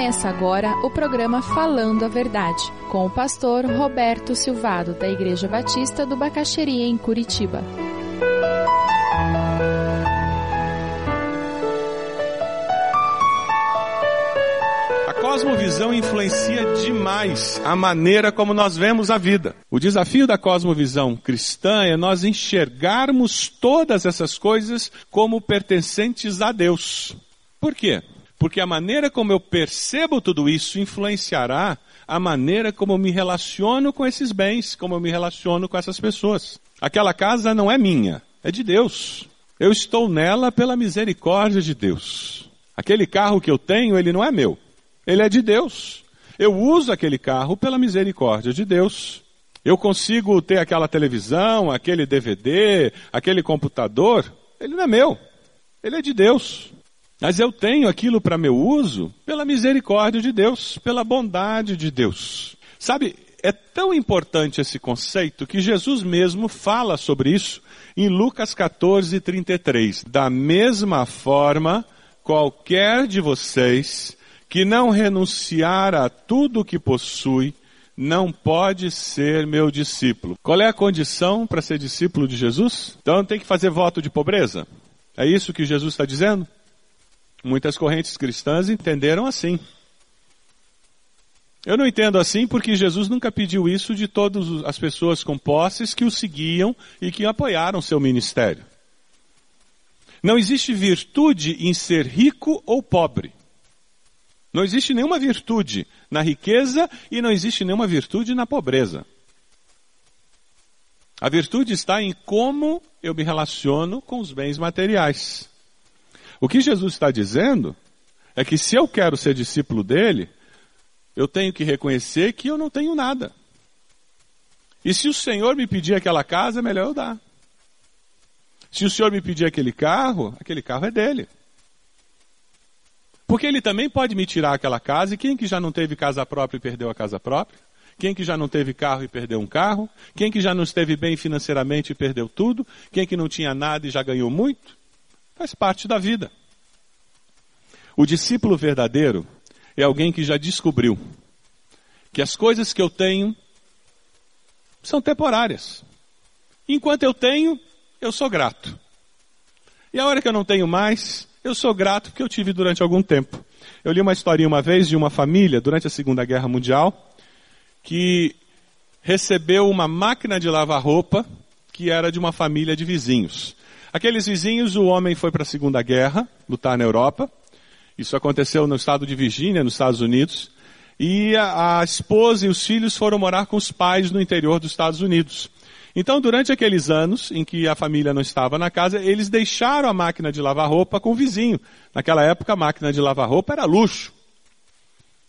Começa agora o programa Falando a Verdade, com o pastor Roberto Silvado, da Igreja Batista do Bacaxeria, em Curitiba. A cosmovisão influencia demais a maneira como nós vemos a vida. O desafio da cosmovisão cristã é nós enxergarmos todas essas coisas como pertencentes a Deus. Por quê? Porque a maneira como eu percebo tudo isso influenciará a maneira como eu me relaciono com esses bens, como eu me relaciono com essas pessoas. Aquela casa não é minha, é de Deus. Eu estou nela pela misericórdia de Deus. Aquele carro que eu tenho, ele não é meu. Ele é de Deus. Eu uso aquele carro pela misericórdia de Deus. Eu consigo ter aquela televisão, aquele DVD, aquele computador. Ele não é meu. Ele é de Deus. Mas eu tenho aquilo para meu uso pela misericórdia de Deus, pela bondade de Deus. Sabe, é tão importante esse conceito que Jesus mesmo fala sobre isso em Lucas 14, 33. Da mesma forma, qualquer de vocês que não renunciar a tudo o que possui, não pode ser meu discípulo. Qual é a condição para ser discípulo de Jesus? Então tem que fazer voto de pobreza? É isso que Jesus está dizendo? Muitas correntes cristãs entenderam assim. Eu não entendo assim porque Jesus nunca pediu isso de todas as pessoas com posses que o seguiam e que apoiaram seu ministério. Não existe virtude em ser rico ou pobre. Não existe nenhuma virtude na riqueza e não existe nenhuma virtude na pobreza. A virtude está em como eu me relaciono com os bens materiais. O que Jesus está dizendo é que se eu quero ser discípulo dele, eu tenho que reconhecer que eu não tenho nada. E se o Senhor me pedir aquela casa, é melhor eu dar. Se o Senhor me pedir aquele carro, aquele carro é dele. Porque ele também pode me tirar aquela casa, e quem que já não teve casa própria e perdeu a casa própria? Quem que já não teve carro e perdeu um carro? Quem que já não esteve bem financeiramente e perdeu tudo? Quem que não tinha nada e já ganhou muito? Faz parte da vida. O discípulo verdadeiro é alguém que já descobriu que as coisas que eu tenho são temporárias. Enquanto eu tenho, eu sou grato. E a hora que eu não tenho mais, eu sou grato porque eu tive durante algum tempo. Eu li uma historinha uma vez de uma família durante a Segunda Guerra Mundial que recebeu uma máquina de lavar roupa que era de uma família de vizinhos. Aqueles vizinhos, o homem foi para a Segunda Guerra, lutar na Europa. Isso aconteceu no estado de Virgínia, nos Estados Unidos. E a, a esposa e os filhos foram morar com os pais no interior dos Estados Unidos. Então, durante aqueles anos em que a família não estava na casa, eles deixaram a máquina de lavar roupa com o vizinho. Naquela época, a máquina de lavar roupa era luxo.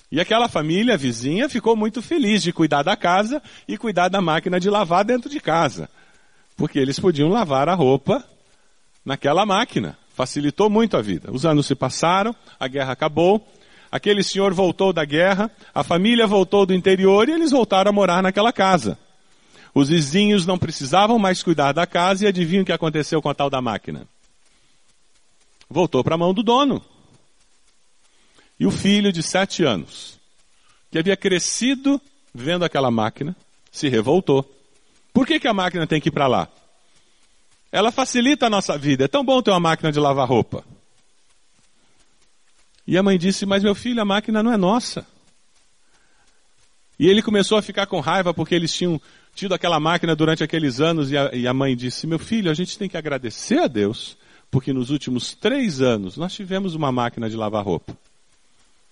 E aquela família vizinha ficou muito feliz de cuidar da casa e cuidar da máquina de lavar dentro de casa. Porque eles podiam lavar a roupa naquela máquina. Facilitou muito a vida. Os anos se passaram, a guerra acabou, aquele senhor voltou da guerra, a família voltou do interior e eles voltaram a morar naquela casa. Os vizinhos não precisavam mais cuidar da casa e adivinham o que aconteceu com a tal da máquina? Voltou para a mão do dono. E o filho de sete anos, que havia crescido vendo aquela máquina, se revoltou. Por que, que a máquina tem que ir para lá? Ela facilita a nossa vida. É tão bom ter uma máquina de lavar roupa. E a mãe disse: Mas meu filho, a máquina não é nossa. E ele começou a ficar com raiva porque eles tinham tido aquela máquina durante aqueles anos. E a, e a mãe disse: Meu filho, a gente tem que agradecer a Deus, porque nos últimos três anos nós tivemos uma máquina de lavar roupa.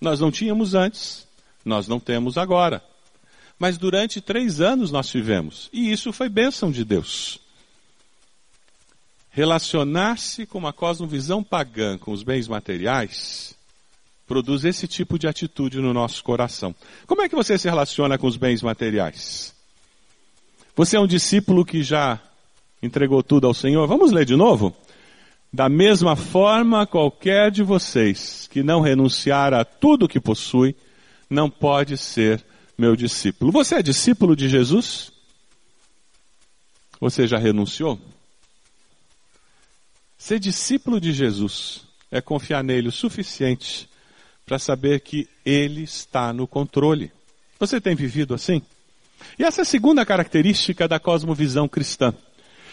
Nós não tínhamos antes, nós não temos agora. Mas durante três anos nós tivemos. E isso foi bênção de Deus relacionar-se com uma cosmovisão pagã com os bens materiais produz esse tipo de atitude no nosso coração. Como é que você se relaciona com os bens materiais? Você é um discípulo que já entregou tudo ao Senhor? Vamos ler de novo? Da mesma forma, qualquer de vocês que não renunciar a tudo que possui, não pode ser meu discípulo. Você é discípulo de Jesus? Você já renunciou? Ser discípulo de Jesus é confiar nele o suficiente para saber que Ele está no controle. Você tem vivido assim? E essa é a segunda característica da cosmovisão cristã.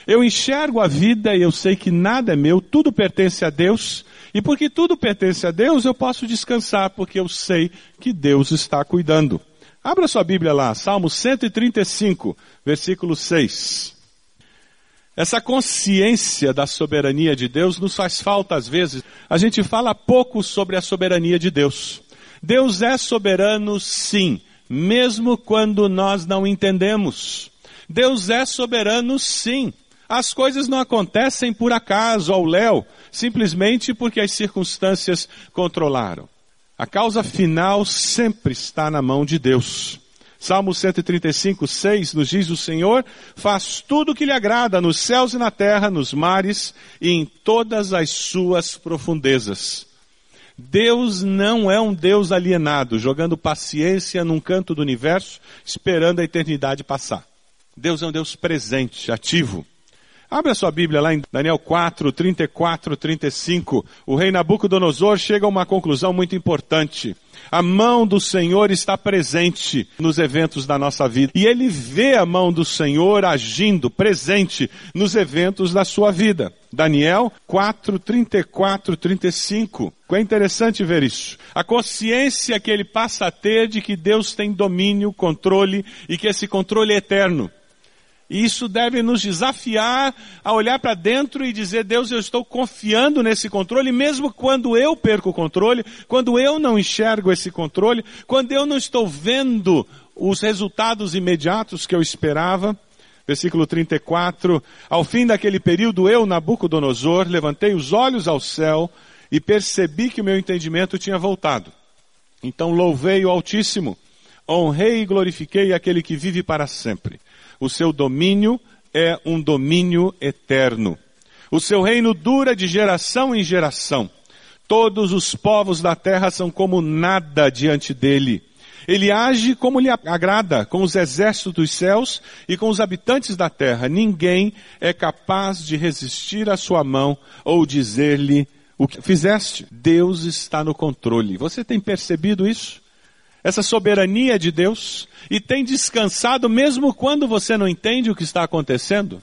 Eu enxergo a vida e eu sei que nada é meu, tudo pertence a Deus, e porque tudo pertence a Deus, eu posso descansar, porque eu sei que Deus está cuidando. Abra sua Bíblia lá, Salmo 135, versículo 6. Essa consciência da soberania de Deus nos faz falta às vezes. A gente fala pouco sobre a soberania de Deus. Deus é soberano, sim, mesmo quando nós não entendemos. Deus é soberano, sim. As coisas não acontecem por acaso ao léu, simplesmente porque as circunstâncias controlaram. A causa final sempre está na mão de Deus. Salmo 135, 6 nos diz: O Senhor faz tudo o que lhe agrada nos céus e na terra, nos mares e em todas as suas profundezas. Deus não é um Deus alienado, jogando paciência num canto do universo, esperando a eternidade passar. Deus é um Deus presente, ativo. Abre a sua Bíblia lá em Daniel 4, 34, 35. O rei Nabucodonosor chega a uma conclusão muito importante. A mão do Senhor está presente nos eventos da nossa vida. E ele vê a mão do Senhor agindo, presente nos eventos da sua vida. Daniel 4, 34, 35. É interessante ver isso. A consciência que ele passa a ter de que Deus tem domínio, controle e que esse controle é eterno. E isso deve nos desafiar a olhar para dentro e dizer, Deus, eu estou confiando nesse controle, mesmo quando eu perco o controle, quando eu não enxergo esse controle, quando eu não estou vendo os resultados imediatos que eu esperava. Versículo 34, ao fim daquele período eu, Nabucodonosor, levantei os olhos ao céu e percebi que o meu entendimento tinha voltado. Então louvei o Altíssimo, honrei e glorifiquei aquele que vive para sempre o seu domínio é um domínio eterno. O seu reino dura de geração em geração. Todos os povos da terra são como nada diante dele. Ele age como lhe agrada, com os exércitos dos céus e com os habitantes da terra. Ninguém é capaz de resistir à sua mão ou dizer-lhe o que fizeste. Deus está no controle. Você tem percebido isso? Essa soberania de Deus e tem descansado mesmo quando você não entende o que está acontecendo?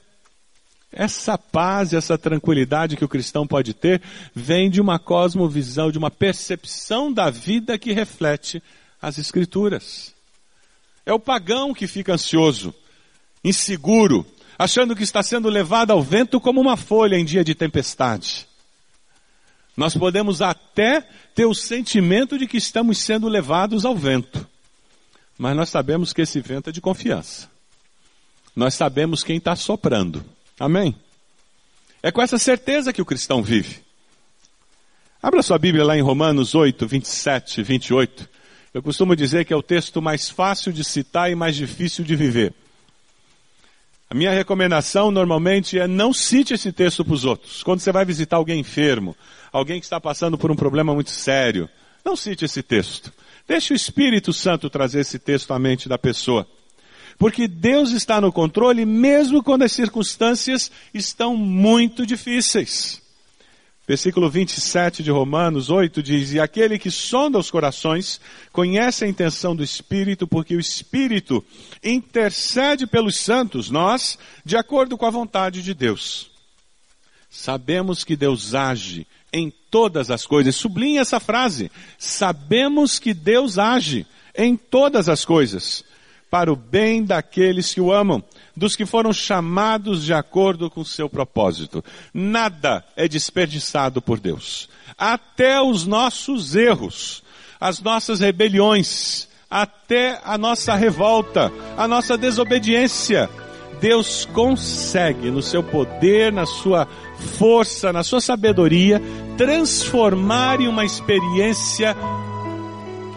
Essa paz, essa tranquilidade que o cristão pode ter, vem de uma cosmovisão, de uma percepção da vida que reflete as Escrituras. É o pagão que fica ansioso, inseguro, achando que está sendo levado ao vento como uma folha em dia de tempestade. Nós podemos até ter o sentimento de que estamos sendo levados ao vento. Mas nós sabemos que esse vento é de confiança. Nós sabemos quem está soprando. Amém? É com essa certeza que o cristão vive. Abra sua Bíblia lá em Romanos 8, 27 e 28. Eu costumo dizer que é o texto mais fácil de citar e mais difícil de viver. A minha recomendação normalmente é não cite esse texto para os outros. Quando você vai visitar alguém enfermo, alguém que está passando por um problema muito sério, não cite esse texto. Deixe o Espírito Santo trazer esse texto à mente da pessoa. Porque Deus está no controle mesmo quando as circunstâncias estão muito difíceis. Versículo 27 de Romanos 8 diz: E aquele que sonda os corações conhece a intenção do Espírito, porque o Espírito intercede pelos santos, nós, de acordo com a vontade de Deus. Sabemos que Deus age em todas as coisas. Sublinhe essa frase. Sabemos que Deus age em todas as coisas, para o bem daqueles que o amam dos que foram chamados de acordo com o seu propósito. Nada é desperdiçado por Deus. Até os nossos erros, as nossas rebeliões, até a nossa revolta, a nossa desobediência. Deus consegue, no seu poder, na sua força, na sua sabedoria, transformar em uma experiência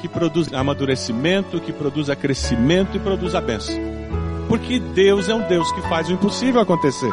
que produz amadurecimento, que produza crescimento e produza bênção. Porque Deus é um Deus que faz o impossível acontecer.